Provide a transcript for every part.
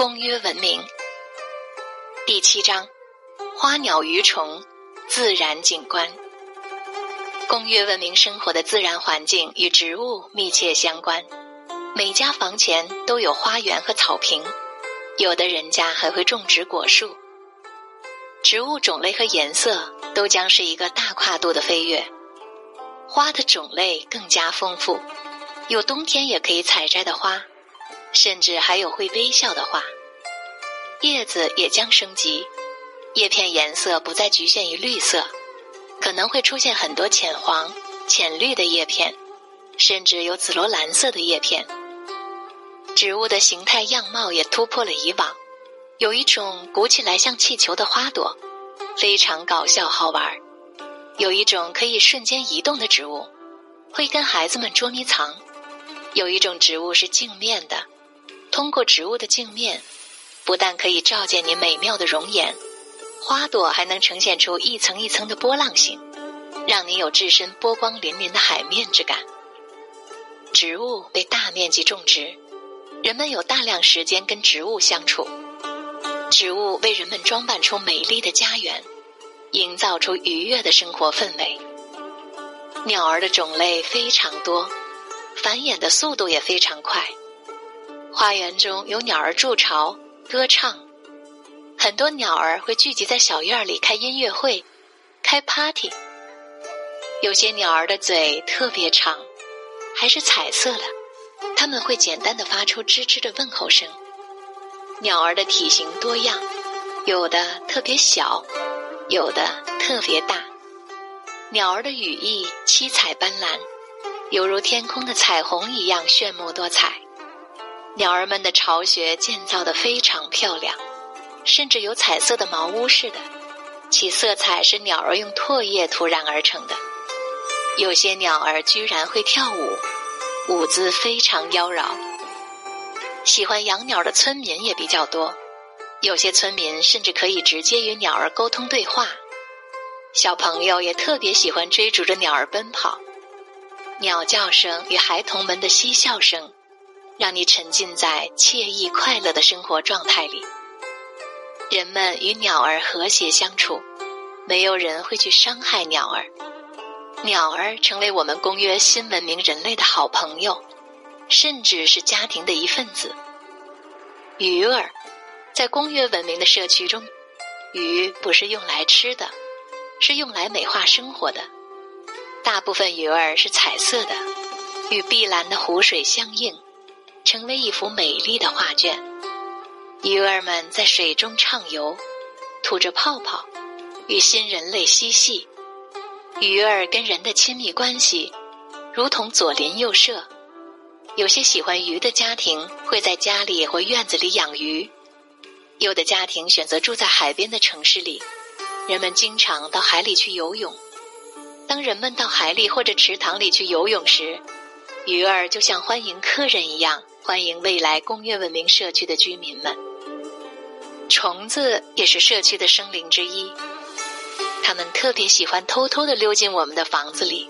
公约文明第七章：花鸟鱼虫自然景观。公约文明生活的自然环境与植物密切相关，每家房前都有花园和草坪，有的人家还会种植果树。植物种类和颜色都将是一个大跨度的飞跃，花的种类更加丰富，有冬天也可以采摘的花。甚至还有会微笑的花，叶子也将升级，叶片颜色不再局限于绿色，可能会出现很多浅黄、浅绿的叶片，甚至有紫罗兰色的叶片。植物的形态样貌也突破了以往，有一种鼓起来像气球的花朵，非常搞笑好玩有一种可以瞬间移动的植物，会跟孩子们捉迷藏；有一种植物是镜面的。通过植物的镜面，不但可以照见你美妙的容颜，花朵还能呈现出一层一层的波浪形，让你有置身波光粼粼的海面之感。植物被大面积种植，人们有大量时间跟植物相处。植物为人们装扮出美丽的家园，营造出愉悦的生活氛围。鸟儿的种类非常多，繁衍的速度也非常快。花园中有鸟儿筑巢、歌唱，很多鸟儿会聚集在小院里开音乐会、开 party。有些鸟儿的嘴特别长，还是彩色的，它们会简单的发出吱吱的问候声。鸟儿的体型多样，有的特别小，有的特别大。鸟儿的羽翼七彩斑斓，犹如天空的彩虹一样炫目多彩。鸟儿们的巢穴建造的非常漂亮，甚至有彩色的茅屋似的，其色彩是鸟儿用唾液涂染而成的。有些鸟儿居然会跳舞，舞姿非常妖娆。喜欢养鸟的村民也比较多，有些村民甚至可以直接与鸟儿沟通对话。小朋友也特别喜欢追逐着鸟儿奔跑，鸟叫声与孩童们的嬉笑声。让你沉浸在惬意快乐的生活状态里。人们与鸟儿和谐相处，没有人会去伤害鸟儿。鸟儿成为我们公约新文明人类的好朋友，甚至是家庭的一份子。鱼儿，在公约文明的社区中，鱼不是用来吃的，是用来美化生活的。大部分鱼儿是彩色的，与碧蓝的湖水相映。成为一幅美丽的画卷，鱼儿们在水中畅游，吐着泡泡，与新人类嬉戏。鱼儿跟人的亲密关系，如同左邻右舍。有些喜欢鱼的家庭会在家里或院子里养鱼，有的家庭选择住在海边的城市里，人们经常到海里去游泳。当人们到海里或者池塘里去游泳时，鱼儿就像欢迎客人一样。欢迎未来工业文明社区的居民们。虫子也是社区的生灵之一，它们特别喜欢偷偷的溜进我们的房子里，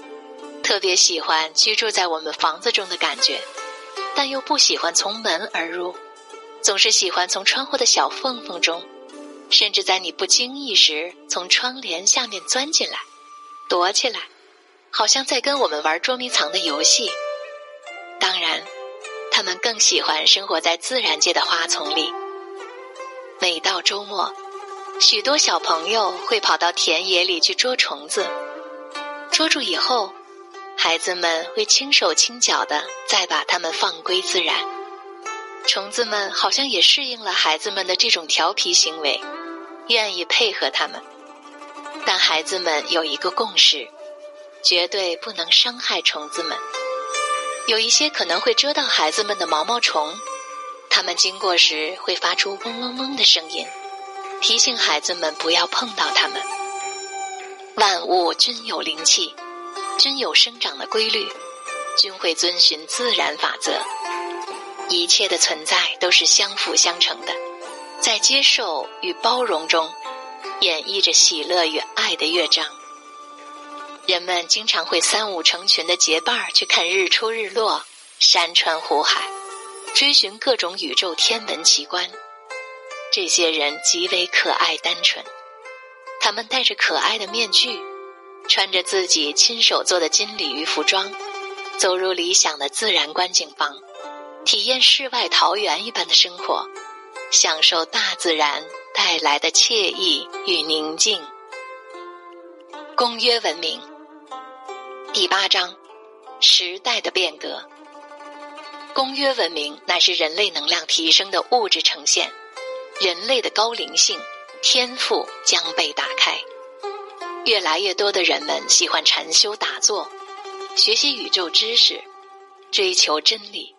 特别喜欢居住在我们房子中的感觉，但又不喜欢从门而入，总是喜欢从窗户的小缝缝中，甚至在你不经意时从窗帘下面钻进来，躲起来，好像在跟我们玩捉迷藏的游戏。当然。他们更喜欢生活在自然界的花丛里。每到周末，许多小朋友会跑到田野里去捉虫子。捉住以后，孩子们会轻手轻脚的再把它们放归自然。虫子们好像也适应了孩子们的这种调皮行为，愿意配合他们。但孩子们有一个共识：绝对不能伤害虫子们。有一些可能会蛰到孩子们的毛毛虫，它们经过时会发出嗡嗡嗡的声音，提醒孩子们不要碰到它们。万物均有灵气，均有生长的规律，均会遵循自然法则。一切的存在都是相辅相成的，在接受与包容中，演绎着喜乐与爱的乐章。人们经常会三五成群的结伴儿去看日出日落，山川湖海，追寻各种宇宙天文奇观，这些人极为可爱单纯，他们戴着可爱的面具，穿着自己亲手做的金鲤鱼服装，走入理想的自然观景房，体验世外桃源一般的生活，享受大自然带来的惬意与宁静。公约文明第八章：时代的变革。公约文明乃是人类能量提升的物质呈现，人类的高灵性天赋将被打开。越来越多的人们喜欢禅修打坐，学习宇宙知识，追求真理。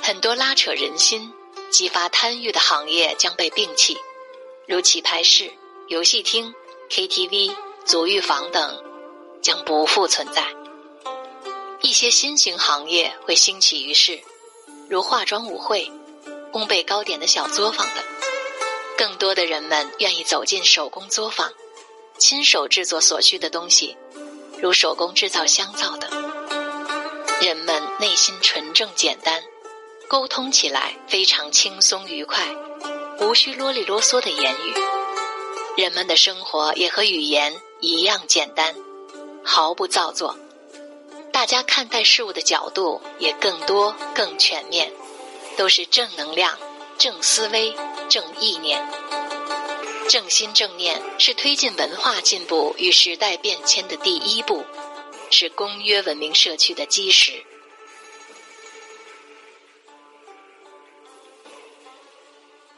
很多拉扯人心、激发贪欲的行业将被摒弃，如棋牌室、游戏厅、KTV。足浴房等将不复存在，一些新型行业会兴起于世，如化妆舞会、烘焙糕点的小作坊等。更多的人们愿意走进手工作坊，亲手制作所需的东西，如手工制造香皂等。人们内心纯正简单，沟通起来非常轻松愉快，无需啰里啰嗦的言语。人们的生活也和语言。一样简单，毫不造作。大家看待事物的角度也更多、更全面，都是正能量、正思维、正意念。正心正念是推进文化进步与时代变迁的第一步，是公约文明社区的基石。